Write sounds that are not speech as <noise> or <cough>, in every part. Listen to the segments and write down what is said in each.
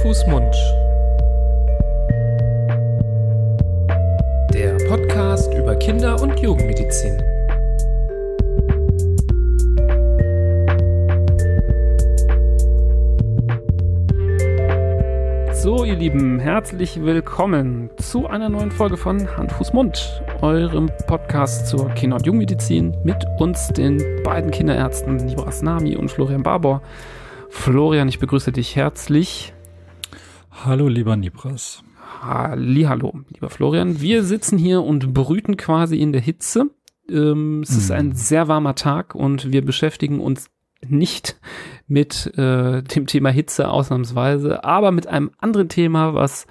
Fuß, Mund. Der Podcast über Kinder- und Jugendmedizin. So, ihr Lieben, herzlich willkommen zu einer neuen Folge von Hand, Fuß, Mund, eurem Podcast zur Kinder- und Jugendmedizin mit uns, den beiden Kinderärzten Nibras Nami und Florian Barbour. Florian, ich begrüße dich herzlich. Hallo, lieber Nibras. Hallo, lieber Florian. Wir sitzen hier und brüten quasi in der Hitze. Ähm, es mhm. ist ein sehr warmer Tag und wir beschäftigen uns nicht mit äh, dem Thema Hitze ausnahmsweise, aber mit einem anderen Thema, was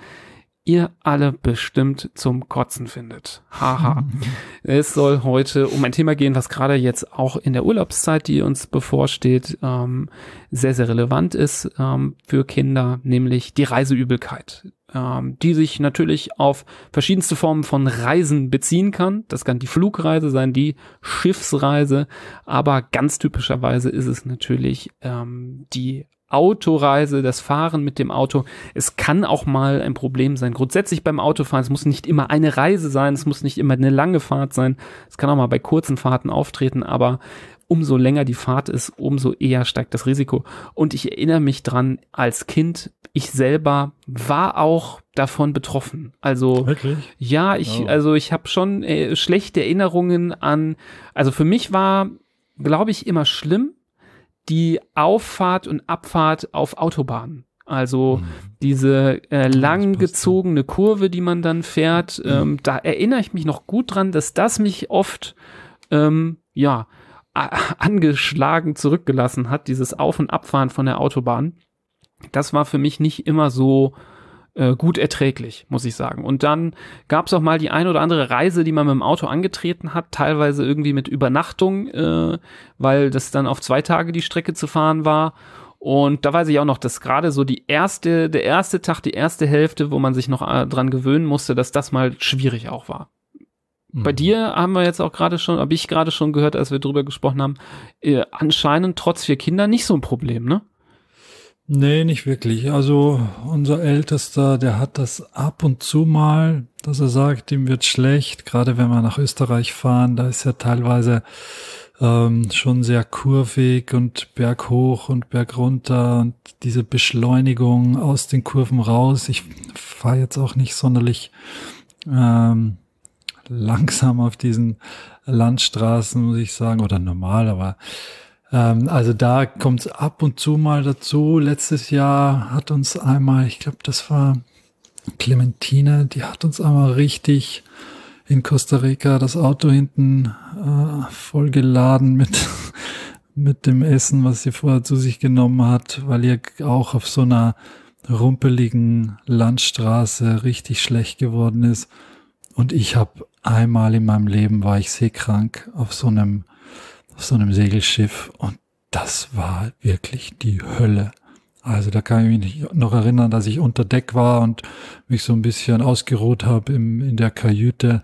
ihr alle bestimmt zum Kotzen findet. Haha. <laughs> es soll heute um ein Thema gehen, was gerade jetzt auch in der Urlaubszeit, die uns bevorsteht, ähm, sehr, sehr relevant ist ähm, für Kinder, nämlich die Reiseübelkeit ähm, die sich natürlich auf verschiedenste Formen von Reisen beziehen kann. Das kann die Flugreise sein, die Schiffsreise, aber ganz typischerweise ist es natürlich ähm, die Autoreise, das Fahren mit dem Auto. Es kann auch mal ein Problem sein. Grundsätzlich beim Autofahren, es muss nicht immer eine Reise sein, es muss nicht immer eine lange Fahrt sein. Es kann auch mal bei kurzen Fahrten auftreten, aber umso länger die Fahrt ist, umso eher steigt das Risiko. Und ich erinnere mich dran, als Kind, ich selber war auch davon betroffen. Also Wirklich? ja, ich, oh. also ich habe schon äh, schlechte Erinnerungen an. Also für mich war, glaube ich, immer schlimm die Auffahrt und Abfahrt auf Autobahnen. Also mhm. diese äh, langgezogene Kurve, die man dann fährt, mhm. ähm, da erinnere ich mich noch gut dran, dass das mich oft ähm, ja <laughs> angeschlagen zurückgelassen hat, dieses Auf- und Abfahren von der Autobahn. Das war für mich nicht immer so äh, gut erträglich, muss ich sagen. Und dann gab es auch mal die ein oder andere Reise, die man mit dem Auto angetreten hat, teilweise irgendwie mit Übernachtung, äh, weil das dann auf zwei Tage die Strecke zu fahren war. Und da weiß ich auch noch, dass gerade so die erste, der erste Tag, die erste Hälfte, wo man sich noch äh, dran gewöhnen musste, dass das mal schwierig auch war. Bei mhm. dir haben wir jetzt auch gerade schon, habe ich gerade schon gehört, als wir drüber gesprochen haben, äh, anscheinend trotz vier Kinder nicht so ein Problem, ne? Nee, nicht wirklich. Also unser Ältester, der hat das ab und zu mal, dass er sagt, ihm wird schlecht, gerade wenn wir nach Österreich fahren, da ist ja teilweise ähm, schon sehr kurvig und berghoch und bergunter und diese Beschleunigung aus den Kurven raus. Ich fahre jetzt auch nicht sonderlich ähm, langsam auf diesen Landstraßen, muss ich sagen, oder normal, aber ähm, also da kommt es ab und zu mal dazu. Letztes Jahr hat uns einmal, ich glaube, das war Clementine, die hat uns einmal richtig in Costa Rica das Auto hinten äh, vollgeladen mit <laughs> mit dem Essen, was sie vorher zu sich genommen hat, weil ihr auch auf so einer rumpeligen Landstraße richtig schlecht geworden ist. Und ich habe einmal in meinem Leben war ich seekrank auf so einem, auf so einem Segelschiff und das war wirklich die Hölle. Also da kann ich mich noch erinnern, dass ich unter Deck war und mich so ein bisschen ausgeruht habe im, in der Kajüte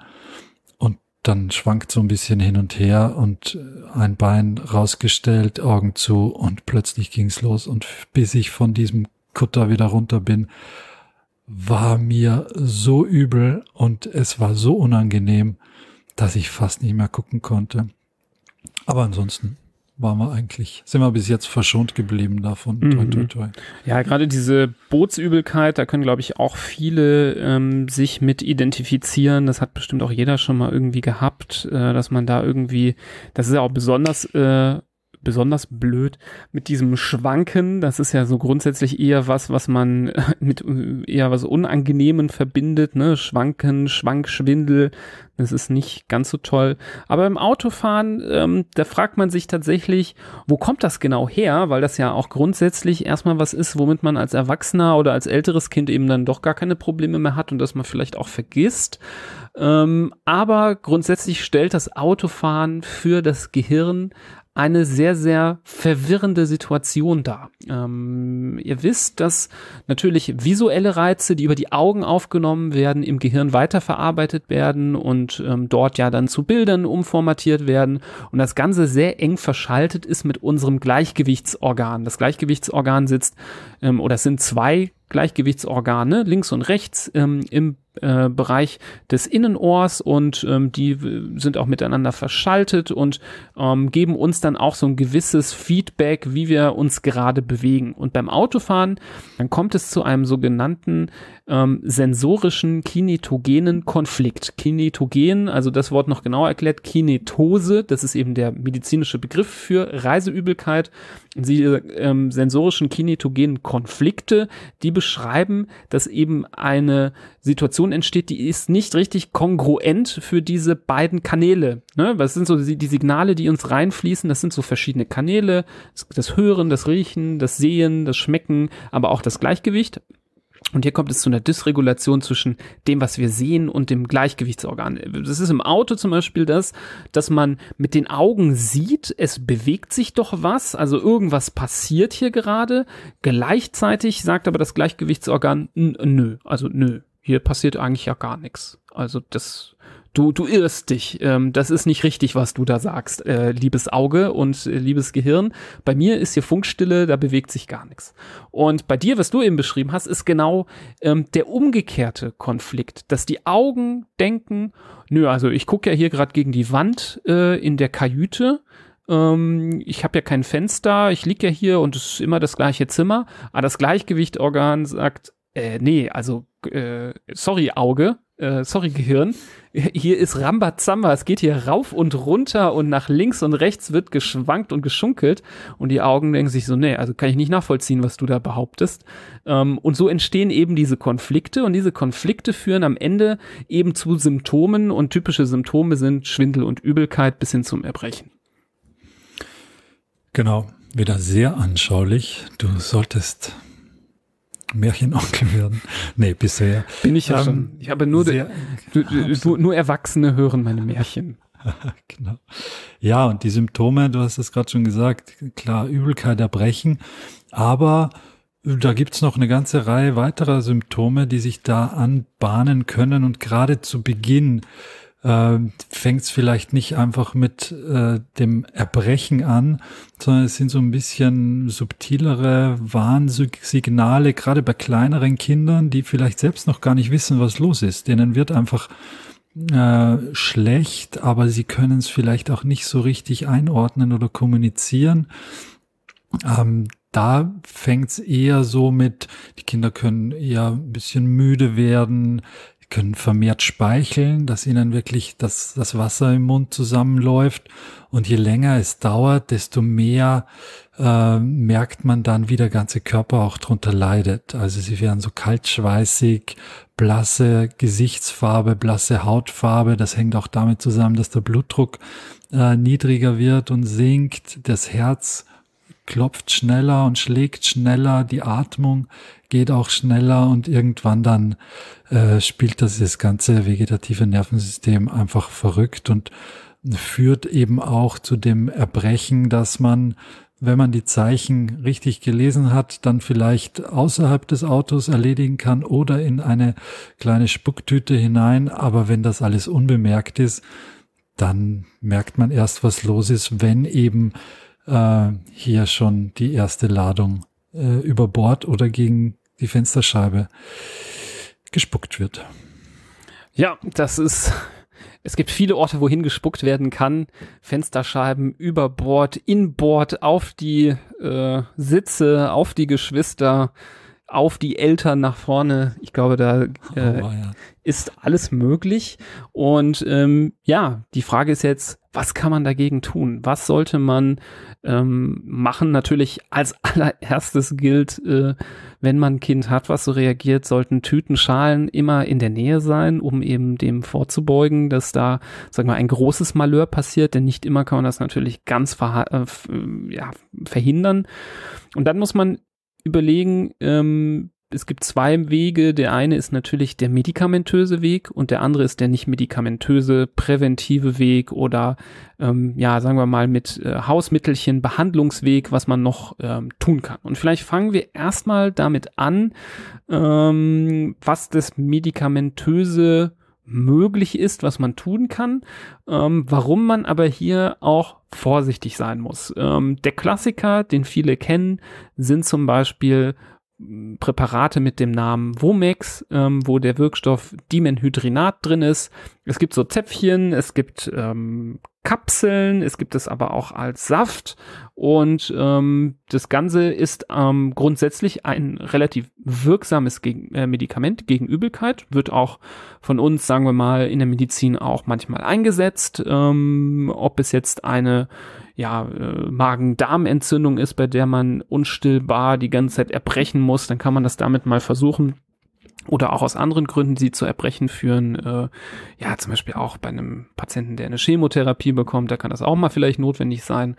und dann schwankt so ein bisschen hin und her und ein Bein rausgestellt, Augen zu und plötzlich ging's los und bis ich von diesem Kutter wieder runter bin, war mir so übel und es war so unangenehm, dass ich fast nicht mehr gucken konnte. Aber ansonsten waren wir eigentlich, sind wir bis jetzt verschont geblieben davon. Mhm. Toi, toi, toi. Ja, gerade diese Bootsübelkeit, da können, glaube ich, auch viele ähm, sich mit identifizieren. Das hat bestimmt auch jeder schon mal irgendwie gehabt, äh, dass man da irgendwie, das ist ja auch besonders äh, besonders blöd mit diesem Schwanken. Das ist ja so grundsätzlich eher was, was man mit eher was Unangenehmen verbindet, ne? Schwanken, Schwankschwindel. Das ist nicht ganz so toll. Aber im Autofahren, ähm, da fragt man sich tatsächlich, wo kommt das genau her? Weil das ja auch grundsätzlich erstmal was ist, womit man als Erwachsener oder als älteres Kind eben dann doch gar keine Probleme mehr hat und das man vielleicht auch vergisst. Ähm, aber grundsätzlich stellt das Autofahren für das Gehirn eine sehr, sehr verwirrende Situation dar. Ähm, ihr wisst, dass natürlich visuelle Reize, die über die Augen aufgenommen werden, im Gehirn weiterverarbeitet werden und ähm, dort ja dann zu Bildern umformatiert werden und das Ganze sehr eng verschaltet ist mit unserem Gleichgewichtsorgan. Das Gleichgewichtsorgan sitzt ähm, oder es sind zwei Gleichgewichtsorgane links und rechts ähm, im äh, Bereich des Innenohrs und ähm, die sind auch miteinander verschaltet und ähm, geben uns dann auch so ein gewisses Feedback, wie wir uns gerade bewegen. Und beim Autofahren, dann kommt es zu einem sogenannten ähm, sensorischen kinetogenen Konflikt. Kinetogen, also das Wort noch genauer erklärt, Kinetose, das ist eben der medizinische Begriff für Reiseübelkeit. Diese ähm, sensorischen kinetogenen Konflikte, die beschreiben, dass eben eine Situation entsteht, die ist nicht richtig kongruent für diese beiden Kanäle. Ne? Was sind so die, die Signale, die uns reinfließen? Das sind so verschiedene Kanäle. Das Hören, das Riechen, das Sehen, das Schmecken, aber auch das Gleichgewicht. Und hier kommt es zu einer Dysregulation zwischen dem, was wir sehen und dem Gleichgewichtsorgan. Das ist im Auto zum Beispiel das, dass man mit den Augen sieht, es bewegt sich doch was, also irgendwas passiert hier gerade. Gleichzeitig sagt aber das Gleichgewichtsorgan, nö, also nö, hier passiert eigentlich ja gar nichts. Also das du, du irrst dich. Ähm, das ist nicht richtig, was du da sagst, äh, liebes Auge und äh, liebes Gehirn. Bei mir ist hier Funkstille, da bewegt sich gar nichts. Und bei dir, was du eben beschrieben hast, ist genau ähm, der umgekehrte Konflikt, dass die Augen denken, nö, also ich gucke ja hier gerade gegen die Wand äh, in der Kajüte ähm, ich habe ja kein Fenster, ich lieg ja hier und es ist immer das gleiche Zimmer, aber das Gleichgewichtorgan sagt, äh, nee, also äh, sorry Auge, äh, sorry Gehirn, hier ist Rambazamba, es geht hier rauf und runter und nach links und rechts wird geschwankt und geschunkelt und die Augen denken sich so, nee, also kann ich nicht nachvollziehen, was du da behauptest. Ähm, und so entstehen eben diese Konflikte und diese Konflikte führen am Ende eben zu Symptomen und typische Symptome sind Schwindel und Übelkeit bis hin zum Erbrechen. Genau, wieder sehr anschaulich. Du solltest Märchenonkel werden. Nee, bisher. Bin ich ja ähm, schon. Ich habe nur, sehr, du, du, nur Erwachsene hören meine Märchen. <laughs> genau. Ja, und die Symptome, du hast es gerade schon gesagt, klar, Übelkeit, Erbrechen, aber da gibt's noch eine ganze Reihe weiterer Symptome, die sich da anbahnen können und gerade zu Beginn äh, fängt es vielleicht nicht einfach mit äh, dem Erbrechen an, sondern es sind so ein bisschen subtilere Warnsignale, gerade bei kleineren Kindern, die vielleicht selbst noch gar nicht wissen, was los ist. Denen wird einfach äh, schlecht, aber sie können es vielleicht auch nicht so richtig einordnen oder kommunizieren. Ähm, da fängt es eher so mit, die Kinder können eher ein bisschen müde werden, können vermehrt speicheln, dass ihnen wirklich das, das Wasser im Mund zusammenläuft. Und je länger es dauert, desto mehr äh, merkt man dann, wie der ganze Körper auch drunter leidet. Also sie werden so kaltschweißig, blasse Gesichtsfarbe, blasse Hautfarbe. Das hängt auch damit zusammen, dass der Blutdruck äh, niedriger wird und sinkt. Das Herz klopft schneller und schlägt schneller, die Atmung geht auch schneller und irgendwann dann äh, spielt das das ganze vegetative Nervensystem einfach verrückt und führt eben auch zu dem Erbrechen, dass man, wenn man die Zeichen richtig gelesen hat, dann vielleicht außerhalb des Autos erledigen kann oder in eine kleine Spucktüte hinein. Aber wenn das alles unbemerkt ist, dann merkt man erst, was los ist, wenn eben äh, hier schon die erste Ladung äh, über Bord oder gegen die Fensterscheibe gespuckt wird. Ja, das ist, es gibt viele Orte, wohin gespuckt werden kann. Fensterscheiben über Bord, in Bord, auf die äh, Sitze, auf die Geschwister, auf die Eltern nach vorne. Ich glaube, da äh, oh, ja. ist alles möglich. Und ähm, ja, die Frage ist jetzt, was kann man dagegen tun? Was sollte man ähm, machen? Natürlich als <laughs> allererstes gilt, äh, wenn man ein Kind hat, was so reagiert, sollten Tütenschalen immer in der Nähe sein, um eben dem vorzubeugen, dass da, sagen wir, ein großes Malheur passiert, denn nicht immer kann man das natürlich ganz ver äh, ja, verhindern. Und dann muss man überlegen, ähm, es gibt zwei Wege. Der eine ist natürlich der medikamentöse Weg und der andere ist der nicht medikamentöse präventive Weg oder ähm, ja, sagen wir mal mit äh, Hausmittelchen Behandlungsweg, was man noch ähm, tun kann. Und vielleicht fangen wir erstmal damit an, ähm, was das medikamentöse möglich ist, was man tun kann, ähm, warum man aber hier auch vorsichtig sein muss. Ähm, der Klassiker, den viele kennen, sind zum Beispiel Präparate mit dem Namen Womex, ähm, wo der Wirkstoff Dimenhydrinat drin ist. Es gibt so Zäpfchen, es gibt ähm, Kapseln, es gibt es aber auch als Saft. Und ähm, das Ganze ist ähm, grundsätzlich ein relativ wirksames gegen, äh, Medikament gegen Übelkeit, wird auch von uns, sagen wir mal, in der Medizin auch manchmal eingesetzt. Ähm, ob es jetzt eine ja, äh, Magen-Darm-Entzündung ist, bei der man unstillbar die ganze Zeit erbrechen muss, dann kann man das damit mal versuchen oder auch aus anderen Gründen, die zu Erbrechen führen. Äh, ja, zum Beispiel auch bei einem Patienten, der eine Chemotherapie bekommt, da kann das auch mal vielleicht notwendig sein.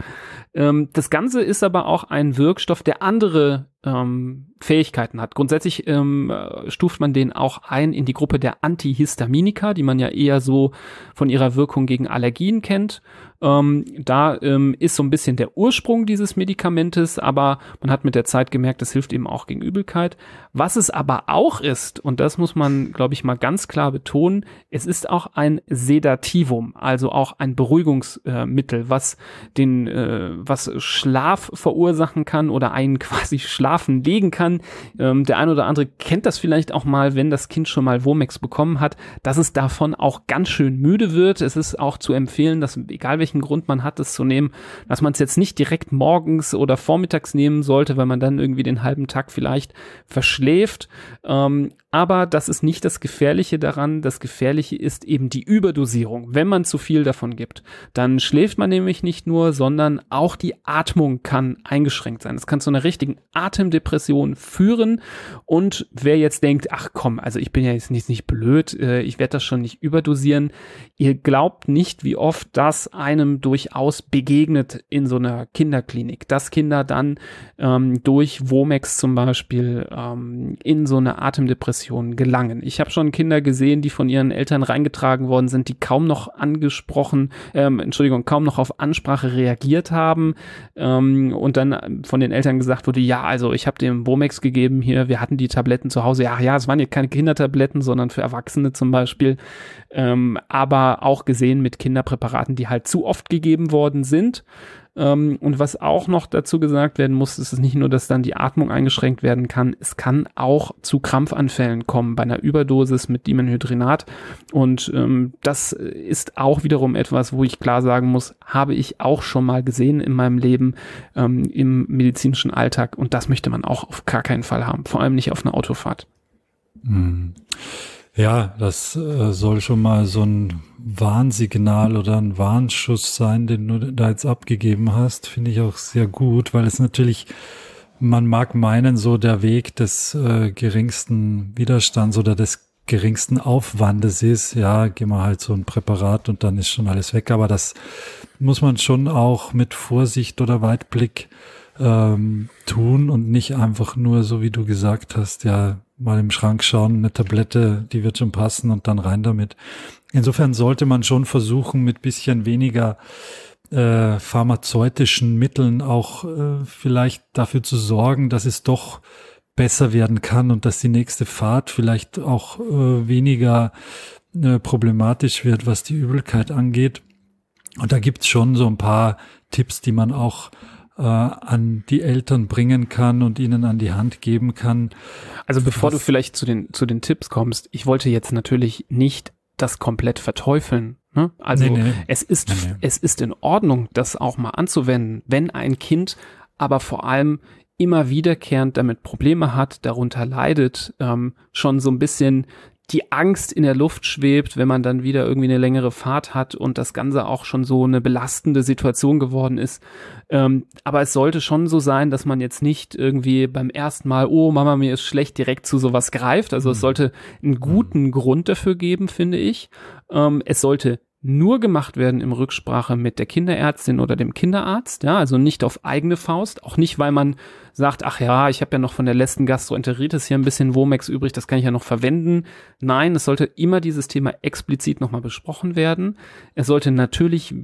Ähm, das Ganze ist aber auch ein Wirkstoff, der andere ähm, Fähigkeiten hat. Grundsätzlich ähm, stuft man den auch ein in die Gruppe der Antihistaminika, die man ja eher so von ihrer Wirkung gegen Allergien kennt. Ähm, da ähm, ist so ein bisschen der Ursprung dieses Medikamentes, aber man hat mit der Zeit gemerkt, das hilft eben auch gegen Übelkeit. Was es aber auch ist, und das muss man, glaube ich, mal ganz klar betonen, es ist auch ein Sedativum, also auch ein Beruhigungsmittel, äh, was den, äh, was Schlaf verursachen kann oder einen <laughs> quasi schlafen legen kann. Ähm, der eine oder andere kennt das vielleicht auch mal, wenn das Kind schon mal Womex bekommen hat, dass es davon auch ganz schön müde wird. Es ist auch zu empfehlen, dass egal welche welchen Grund man hat, es zu nehmen, dass man es jetzt nicht direkt morgens oder vormittags nehmen sollte, weil man dann irgendwie den halben Tag vielleicht verschläft. Ähm, aber das ist nicht das Gefährliche daran. Das Gefährliche ist eben die Überdosierung. Wenn man zu viel davon gibt, dann schläft man nämlich nicht nur, sondern auch die Atmung kann eingeschränkt sein. Das kann zu einer richtigen Atemdepression führen. Und wer jetzt denkt, ach komm, also ich bin ja jetzt nicht, nicht blöd, äh, ich werde das schon nicht überdosieren. Ihr glaubt nicht, wie oft das einem durchaus begegnet in so einer Kinderklinik, dass Kinder dann ähm, durch Womex zum Beispiel ähm, in so eine Atemdepression Depressionen gelangen. Ich habe schon Kinder gesehen, die von ihren Eltern reingetragen worden sind, die kaum noch angesprochen, ähm, Entschuldigung, kaum noch auf Ansprache reagiert haben ähm, und dann von den Eltern gesagt wurde, ja, also ich habe dem Bomex gegeben hier, wir hatten die Tabletten zu Hause. Ja, ja, es waren ja keine Kindertabletten, sondern für Erwachsene zum Beispiel. Ähm, aber auch gesehen mit Kinderpräparaten, die halt zu oft gegeben worden sind. Ähm, und was auch noch dazu gesagt werden muss, ist es nicht nur, dass dann die Atmung eingeschränkt werden kann, es kann auch zu Krampfanfällen kommen bei einer Überdosis mit Dimenhydrinat. Und ähm, das ist auch wiederum etwas, wo ich klar sagen muss, habe ich auch schon mal gesehen in meinem Leben ähm, im medizinischen Alltag. Und das möchte man auch auf gar keinen Fall haben, vor allem nicht auf einer Autofahrt. Mhm. Ja, das äh, soll schon mal so ein Warnsignal oder ein Warnschuss sein, den du da jetzt abgegeben hast. Finde ich auch sehr gut, weil es natürlich, man mag meinen, so der Weg des äh, geringsten Widerstands oder des geringsten Aufwandes ist, ja, geh mal halt so ein Präparat und dann ist schon alles weg. Aber das muss man schon auch mit Vorsicht oder Weitblick ähm, tun und nicht einfach nur, so wie du gesagt hast, ja, mal im Schrank schauen, eine Tablette, die wird schon passen und dann rein damit. Insofern sollte man schon versuchen, mit bisschen weniger äh, pharmazeutischen Mitteln auch äh, vielleicht dafür zu sorgen, dass es doch besser werden kann und dass die nächste Fahrt vielleicht auch äh, weniger äh, problematisch wird, was die Übelkeit angeht. Und da gibt's schon so ein paar Tipps, die man auch äh, an die Eltern bringen kann und ihnen an die Hand geben kann. Also bevor du vielleicht zu den, zu den Tipps kommst, ich wollte jetzt natürlich nicht das komplett verteufeln. Ne? Also nee, nee. es ist, nee, es ist in Ordnung, das auch mal anzuwenden, wenn ein Kind aber vor allem immer wiederkehrend damit Probleme hat, darunter leidet, ähm, schon so ein bisschen die Angst in der Luft schwebt, wenn man dann wieder irgendwie eine längere Fahrt hat und das Ganze auch schon so eine belastende Situation geworden ist. Ähm, aber es sollte schon so sein, dass man jetzt nicht irgendwie beim ersten Mal, oh Mama, mir ist schlecht, direkt zu sowas greift. Also mhm. es sollte einen guten Grund dafür geben, finde ich. Ähm, es sollte nur gemacht werden im Rücksprache mit der Kinderärztin oder dem Kinderarzt, ja, also nicht auf eigene Faust, auch nicht, weil man sagt, ach ja, ich habe ja noch von der letzten Gastroenteritis hier ein bisschen Womex übrig, das kann ich ja noch verwenden. Nein, es sollte immer dieses Thema explizit nochmal besprochen werden. Es sollte natürlich,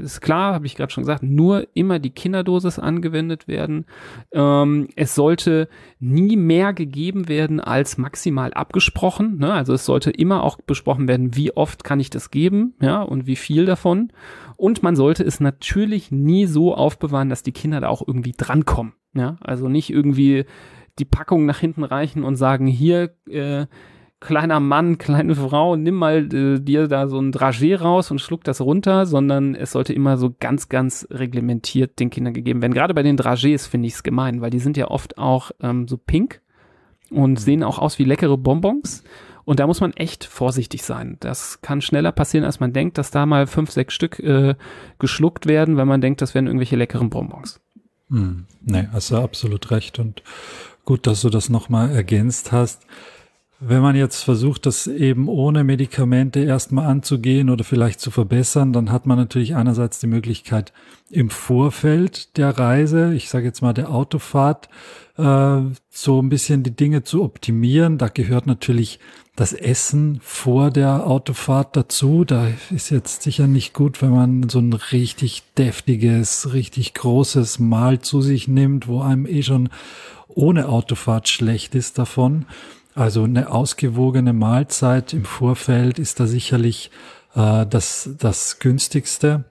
ist klar, habe ich gerade schon gesagt, nur immer die Kinderdosis angewendet werden. Ähm, es sollte nie mehr gegeben werden als maximal abgesprochen. Ne? Also es sollte immer auch besprochen werden, wie oft kann ich das geben, ja, und wie viel davon. Und man sollte es natürlich nie so aufbewahren, dass die Kinder da auch irgendwie drankommen. Ja, also nicht irgendwie die Packung nach hinten reichen und sagen, hier, äh, kleiner Mann, kleine Frau, nimm mal äh, dir da so ein Dragé raus und schluck das runter, sondern es sollte immer so ganz, ganz reglementiert den Kindern gegeben werden. Gerade bei den Dragés finde ich es gemein, weil die sind ja oft auch ähm, so pink und sehen auch aus wie leckere Bonbons. Und da muss man echt vorsichtig sein. Das kann schneller passieren, als man denkt, dass da mal fünf, sechs Stück äh, geschluckt werden, wenn man denkt, das wären irgendwelche leckeren Bonbons. Hm, nee, hast du absolut recht. Und gut, dass du das nochmal ergänzt hast. Wenn man jetzt versucht, das eben ohne Medikamente erstmal anzugehen oder vielleicht zu verbessern, dann hat man natürlich einerseits die Möglichkeit im Vorfeld der Reise, ich sage jetzt mal der Autofahrt, äh, so ein bisschen die Dinge zu optimieren. Da gehört natürlich das Essen vor der Autofahrt dazu. Da ist jetzt sicher nicht gut, wenn man so ein richtig deftiges, richtig großes Mahl zu sich nimmt, wo einem eh schon ohne Autofahrt schlecht ist davon. Also eine ausgewogene Mahlzeit im Vorfeld ist da sicherlich äh, das, das günstigste.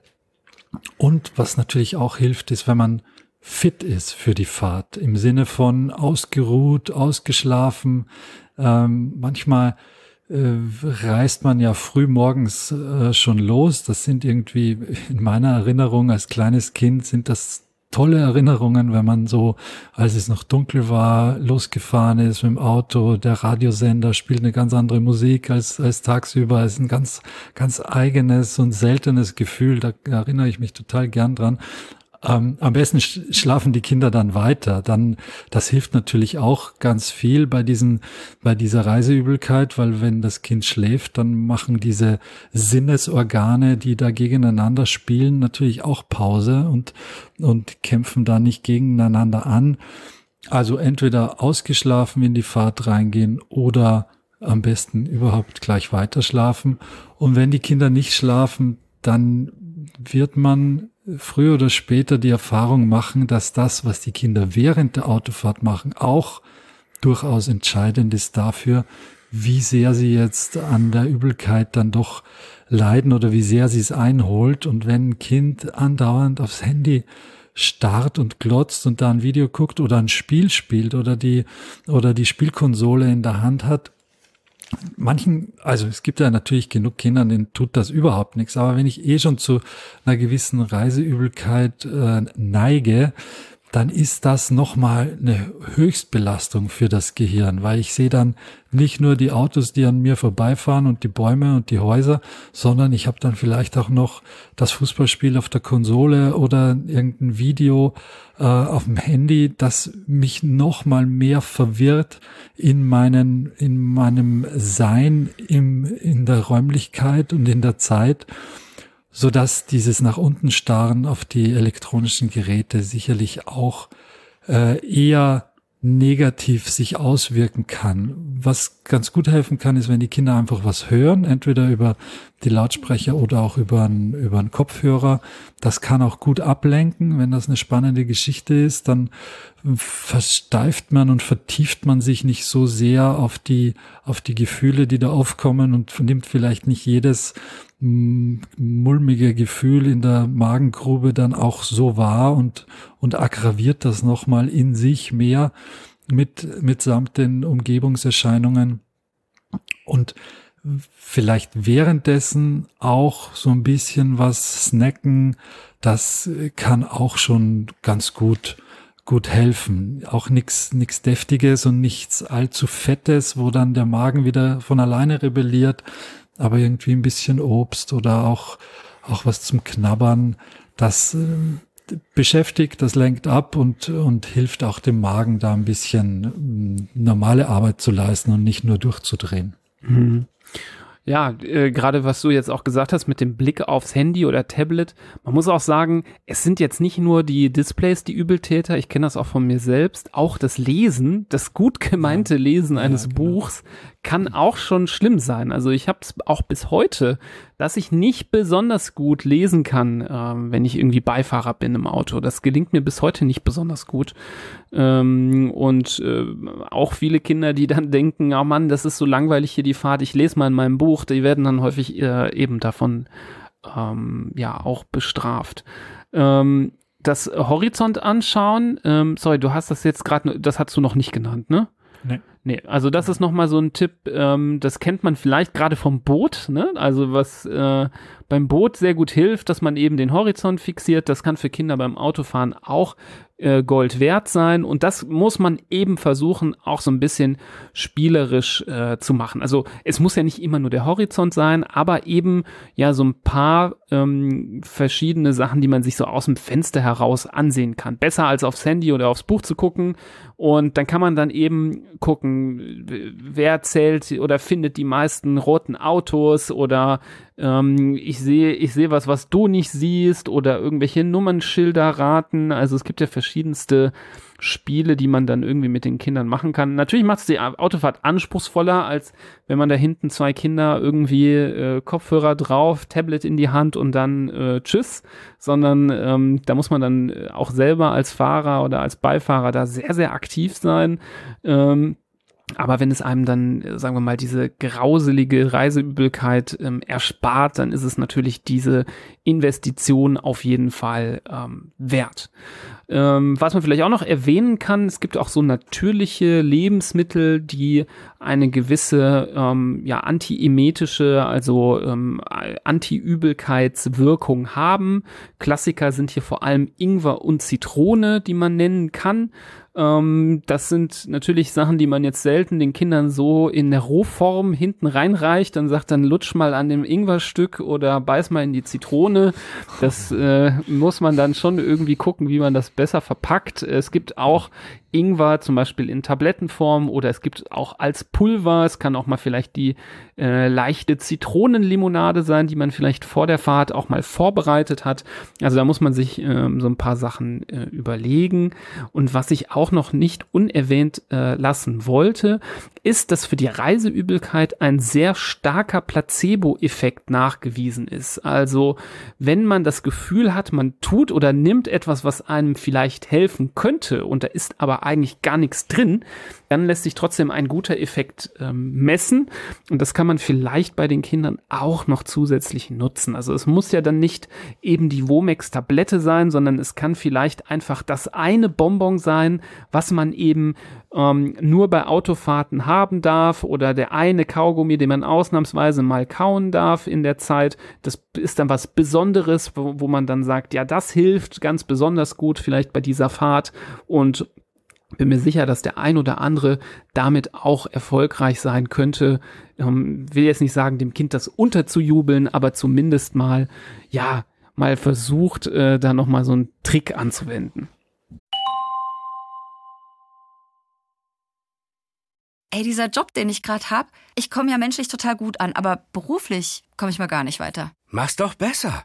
Und was natürlich auch hilft, ist, wenn man fit ist für die Fahrt, im Sinne von ausgeruht, ausgeschlafen. Ähm, manchmal äh, reist man ja früh morgens äh, schon los. Das sind irgendwie in meiner Erinnerung als kleines Kind sind das tolle Erinnerungen, wenn man so, als es noch dunkel war, losgefahren ist mit dem Auto. Der Radiosender spielt eine ganz andere Musik als, als tagsüber. Es ist ein ganz, ganz eigenes und seltenes Gefühl. Da erinnere ich mich total gern dran. Ähm, am besten schlafen die Kinder dann weiter. Dann, das hilft natürlich auch ganz viel bei diesen, bei dieser Reiseübelkeit, weil wenn das Kind schläft, dann machen diese Sinnesorgane, die da gegeneinander spielen, natürlich auch Pause und, und kämpfen da nicht gegeneinander an. Also entweder ausgeschlafen in die Fahrt reingehen oder am besten überhaupt gleich weiter schlafen. Und wenn die Kinder nicht schlafen, dann wird man früher oder später die Erfahrung machen, dass das, was die Kinder während der Autofahrt machen, auch durchaus entscheidend ist dafür, wie sehr sie jetzt an der Übelkeit dann doch leiden oder wie sehr sie es einholt. Und wenn ein Kind andauernd aufs Handy starrt und glotzt und da ein Video guckt oder ein Spiel spielt oder die, oder die Spielkonsole in der Hand hat, manchen, also es gibt ja natürlich genug Kinder, denen tut das überhaupt nichts, aber wenn ich eh schon zu einer gewissen Reiseübelkeit äh, neige, dann ist das nochmal eine Höchstbelastung für das Gehirn, weil ich sehe dann nicht nur die Autos, die an mir vorbeifahren und die Bäume und die Häuser, sondern ich habe dann vielleicht auch noch das Fußballspiel auf der Konsole oder irgendein Video äh, auf dem Handy, das mich nochmal mehr verwirrt in meinen, in meinem Sein im, in der Räumlichkeit und in der Zeit so dass dieses nach unten starren auf die elektronischen Geräte sicherlich auch äh, eher negativ sich auswirken kann. Was ganz gut helfen kann, ist, wenn die Kinder einfach was hören, entweder über die Lautsprecher oder auch über einen, über einen Kopfhörer. Das kann auch gut ablenken. Wenn das eine spannende Geschichte ist, dann versteift man und vertieft man sich nicht so sehr auf die, auf die Gefühle, die da aufkommen und nimmt vielleicht nicht jedes mulmige Gefühl in der Magengrube dann auch so wahr und, und aggraviert das nochmal in sich mehr mit, mitsamt den Umgebungserscheinungen. Und vielleicht währenddessen auch so ein bisschen was snacken, das kann auch schon ganz gut gut helfen. Auch nichts nichts deftiges und nichts allzu fettes, wo dann der Magen wieder von alleine rebelliert, aber irgendwie ein bisschen Obst oder auch, auch was zum Knabbern, das äh, beschäftigt, das lenkt ab und, und hilft auch dem Magen da ein bisschen äh, normale Arbeit zu leisten und nicht nur durchzudrehen. Mhm. Ja, äh, gerade was du jetzt auch gesagt hast mit dem Blick aufs Handy oder Tablet. Man muss auch sagen, es sind jetzt nicht nur die Displays die Übeltäter. Ich kenne das auch von mir selbst. Auch das Lesen, das gut gemeinte Lesen eines ja, genau. Buchs kann auch schon schlimm sein. Also ich habe es auch bis heute, dass ich nicht besonders gut lesen kann, ähm, wenn ich irgendwie Beifahrer bin im Auto. Das gelingt mir bis heute nicht besonders gut. Ähm, und äh, auch viele Kinder, die dann denken, oh Mann, das ist so langweilig hier die Fahrt, ich lese mal in meinem Buch, die werden dann häufig äh, eben davon ähm, ja auch bestraft. Ähm, das Horizont anschauen. Ähm, sorry, du hast das jetzt gerade, das hast du noch nicht genannt, ne? Nee. Nee, also das ist nochmal so ein Tipp, ähm, das kennt man vielleicht gerade vom Boot, ne? Also was äh, beim Boot sehr gut hilft, dass man eben den Horizont fixiert. Das kann für Kinder beim Autofahren auch äh, Gold wert sein. Und das muss man eben versuchen, auch so ein bisschen spielerisch äh, zu machen. Also es muss ja nicht immer nur der Horizont sein, aber eben ja so ein paar ähm, verschiedene Sachen, die man sich so aus dem Fenster heraus ansehen kann. Besser als aufs Handy oder aufs Buch zu gucken. Und dann kann man dann eben gucken, wer zählt oder findet die meisten roten Autos oder ähm, ich sehe, ich sehe was, was du nicht siehst oder irgendwelche Nummernschilder raten. Also es gibt ja verschiedenste Spiele, die man dann irgendwie mit den Kindern machen kann. Natürlich macht es die Autofahrt anspruchsvoller, als wenn man da hinten zwei Kinder irgendwie äh, Kopfhörer drauf, Tablet in die Hand und dann äh, tschüss, sondern ähm, da muss man dann auch selber als Fahrer oder als Beifahrer da sehr, sehr aktiv sein. Ähm, aber wenn es einem dann, sagen wir mal, diese grauselige Reiseübelkeit ähm, erspart, dann ist es natürlich diese Investition auf jeden Fall ähm, wert. Ähm, was man vielleicht auch noch erwähnen kann, es gibt auch so natürliche Lebensmittel, die eine gewisse ähm, ja, antiemetische, also ähm, Anti-Übelkeitswirkung haben. Klassiker sind hier vor allem Ingwer und Zitrone, die man nennen kann. Ähm, das sind natürlich Sachen, die man jetzt selten den Kindern so in der Rohform hinten reinreicht. Dann sagt dann lutsch mal an dem Ingwerstück oder beiß mal in die Zitrone. Das äh, muss man dann schon irgendwie gucken, wie man das besser verpackt. Es gibt auch Ingwer zum Beispiel in Tablettenform oder es gibt auch als Pulver. Es kann auch mal vielleicht die äh, leichte Zitronenlimonade sein, die man vielleicht vor der Fahrt auch mal vorbereitet hat. Also da muss man sich äh, so ein paar Sachen äh, überlegen. Und was ich auch noch nicht unerwähnt äh, lassen wollte, ist, dass für die Reiseübelkeit ein sehr starker Placebo-Effekt nachgewiesen ist. Also wenn man das Gefühl hat, man tut oder nimmt etwas, was einem vielleicht helfen könnte und da ist aber eigentlich gar nichts drin, dann lässt sich trotzdem ein guter Effekt ähm, messen. Und das kann man vielleicht bei den Kindern auch noch zusätzlich nutzen. Also es muss ja dann nicht eben die Womex-Tablette sein, sondern es kann vielleicht einfach das eine Bonbon sein, was man eben ähm, nur bei Autofahrten haben darf oder der eine Kaugummi, den man ausnahmsweise mal kauen darf in der Zeit. Das ist dann was Besonderes, wo, wo man dann sagt, ja, das hilft ganz besonders gut vielleicht bei dieser Fahrt und bin mir sicher, dass der ein oder andere damit auch erfolgreich sein könnte. Ähm, will jetzt nicht sagen, dem Kind das unterzujubeln, aber zumindest mal, ja, mal versucht, äh, da nochmal so einen Trick anzuwenden. Ey, dieser Job, den ich gerade hab, ich komme ja menschlich total gut an, aber beruflich komme ich mal gar nicht weiter. Mach's doch besser.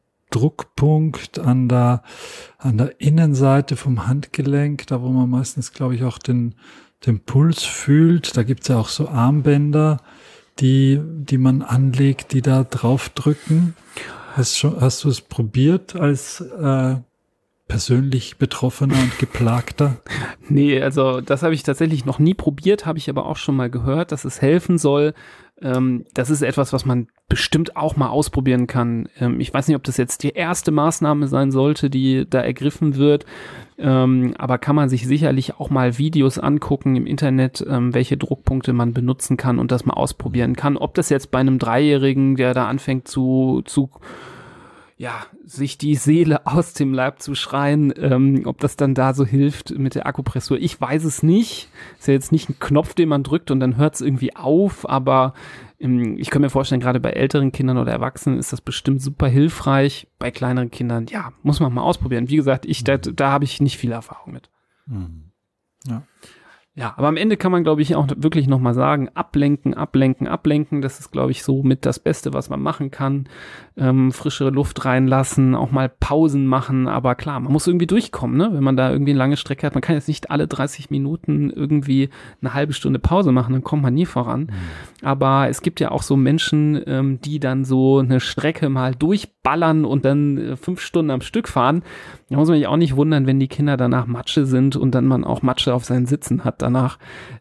Druckpunkt an der, an der Innenseite vom Handgelenk, da wo man meistens, glaube ich, auch den, den Puls fühlt. Da gibt's ja auch so Armbänder, die, die man anlegt, die da drauf drücken. Hast, hast du es probiert als äh, persönlich Betroffener und Geplagter? <laughs> Nee, also das habe ich tatsächlich noch nie probiert, habe ich aber auch schon mal gehört, dass es helfen soll, ähm, das ist etwas, was man bestimmt auch mal ausprobieren kann. Ähm, ich weiß nicht, ob das jetzt die erste Maßnahme sein sollte, die da ergriffen wird. Ähm, aber kann man sich sicherlich auch mal Videos angucken im Internet, ähm, welche Druckpunkte man benutzen kann und das mal ausprobieren kann. Ob das jetzt bei einem Dreijährigen, der da anfängt zu, zu ja, sich die Seele <laughs> aus dem Leib zu schreien, ähm, ob das dann da so hilft mit der Akupressur. Ich weiß es nicht. Ist ja jetzt nicht ein Knopf, den man drückt und dann hört es irgendwie auf, aber ähm, ich kann mir vorstellen, gerade bei älteren Kindern oder Erwachsenen ist das bestimmt super hilfreich. Bei kleineren Kindern, ja, muss man mal ausprobieren. Wie gesagt, ich, da, da habe ich nicht viel Erfahrung mit. Mhm. Ja. Ja, aber am Ende kann man, glaube ich, auch wirklich nochmal sagen, ablenken, ablenken, ablenken. Das ist, glaube ich, so mit das Beste, was man machen kann. Ähm, frischere Luft reinlassen, auch mal Pausen machen. Aber klar, man muss irgendwie durchkommen, ne? wenn man da irgendwie eine lange Strecke hat. Man kann jetzt nicht alle 30 Minuten irgendwie eine halbe Stunde Pause machen, dann kommt man nie voran. Mhm. Aber es gibt ja auch so Menschen, ähm, die dann so eine Strecke mal durchballern und dann äh, fünf Stunden am Stück fahren. Da muss man sich auch nicht wundern, wenn die Kinder danach Matsche sind und dann man auch Matsche auf seinen Sitzen hat danach.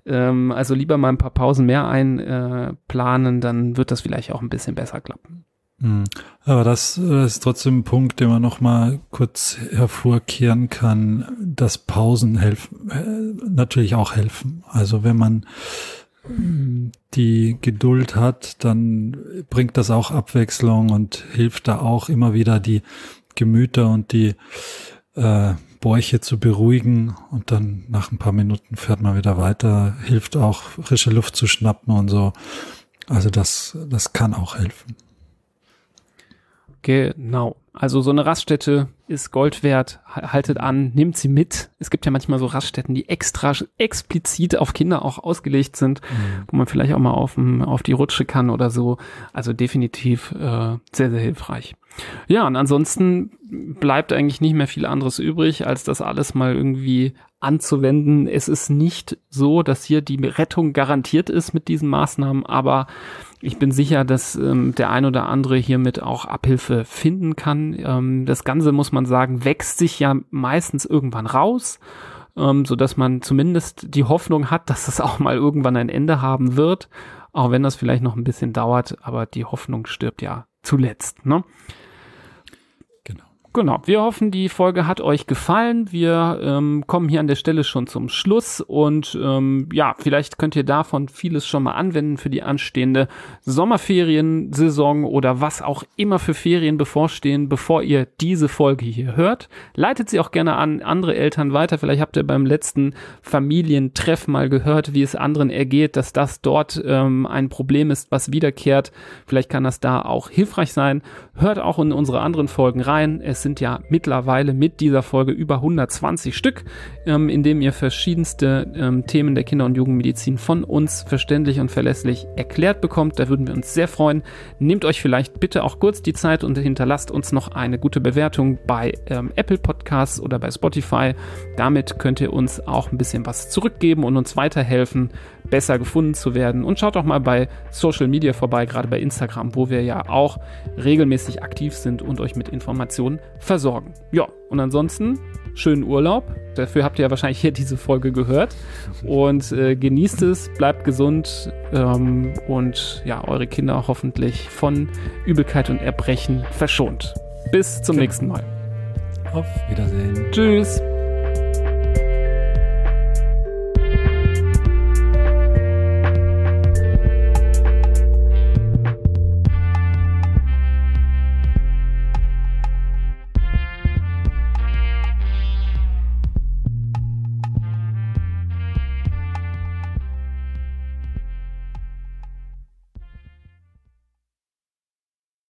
Ähm, also lieber mal ein paar Pausen mehr einplanen, äh, dann wird das vielleicht auch ein bisschen besser klappen. Hm. Aber das, das ist trotzdem ein Punkt, den man noch mal kurz hervorkehren kann, dass Pausen helfen, äh, natürlich auch helfen. Also wenn man hm, die Geduld hat, dann bringt das auch Abwechslung und hilft da auch immer wieder die Gemüter und die äh, Bäuche zu beruhigen und dann nach ein paar Minuten fährt man wieder weiter, hilft auch frische Luft zu schnappen und so. Also das, das kann auch helfen. Genau. Also so eine Raststätte ist Gold wert. Haltet an, nehmt sie mit. Es gibt ja manchmal so Raststätten, die extra explizit auf Kinder auch ausgelegt sind, mhm. wo man vielleicht auch mal auf, auf die Rutsche kann oder so. Also definitiv äh, sehr, sehr hilfreich. Ja, und ansonsten bleibt eigentlich nicht mehr viel anderes übrig, als das alles mal irgendwie anzuwenden. Es ist nicht so, dass hier die Rettung garantiert ist mit diesen Maßnahmen, aber ich bin sicher, dass ähm, der ein oder andere hiermit auch Abhilfe finden kann. Ähm, das Ganze, muss man sagen, wächst sich ja meistens irgendwann raus, ähm, dass man zumindest die Hoffnung hat, dass es auch mal irgendwann ein Ende haben wird, auch wenn das vielleicht noch ein bisschen dauert, aber die Hoffnung stirbt ja zuletzt. Ne? Genau, wir hoffen, die Folge hat euch gefallen. Wir ähm, kommen hier an der Stelle schon zum Schluss und ähm, ja, vielleicht könnt ihr davon vieles schon mal anwenden für die anstehende Sommerferiensaison oder was auch immer für Ferien bevorstehen, bevor ihr diese Folge hier hört. Leitet sie auch gerne an andere Eltern weiter. Vielleicht habt ihr beim letzten Familientreff mal gehört, wie es anderen ergeht, dass das dort ähm, ein Problem ist, was wiederkehrt. Vielleicht kann das da auch hilfreich sein. Hört auch in unsere anderen Folgen rein. Es sind ja mittlerweile mit dieser Folge über 120 Stück, ähm, in dem ihr verschiedenste ähm, Themen der Kinder- und Jugendmedizin von uns verständlich und verlässlich erklärt bekommt. Da würden wir uns sehr freuen. Nehmt euch vielleicht bitte auch kurz die Zeit und hinterlasst uns noch eine gute Bewertung bei ähm, Apple Podcasts oder bei Spotify. Damit könnt ihr uns auch ein bisschen was zurückgeben und uns weiterhelfen, besser gefunden zu werden. Und schaut auch mal bei Social Media vorbei, gerade bei Instagram, wo wir ja auch regelmäßig aktiv sind und euch mit Informationen versorgen. Ja, und ansonsten schönen Urlaub. Dafür habt ihr ja wahrscheinlich hier diese Folge gehört. Und äh, genießt es, bleibt gesund ähm, und ja, eure Kinder hoffentlich von Übelkeit und Erbrechen verschont. Bis zum genau. nächsten Mal. Auf Wiedersehen. Tschüss.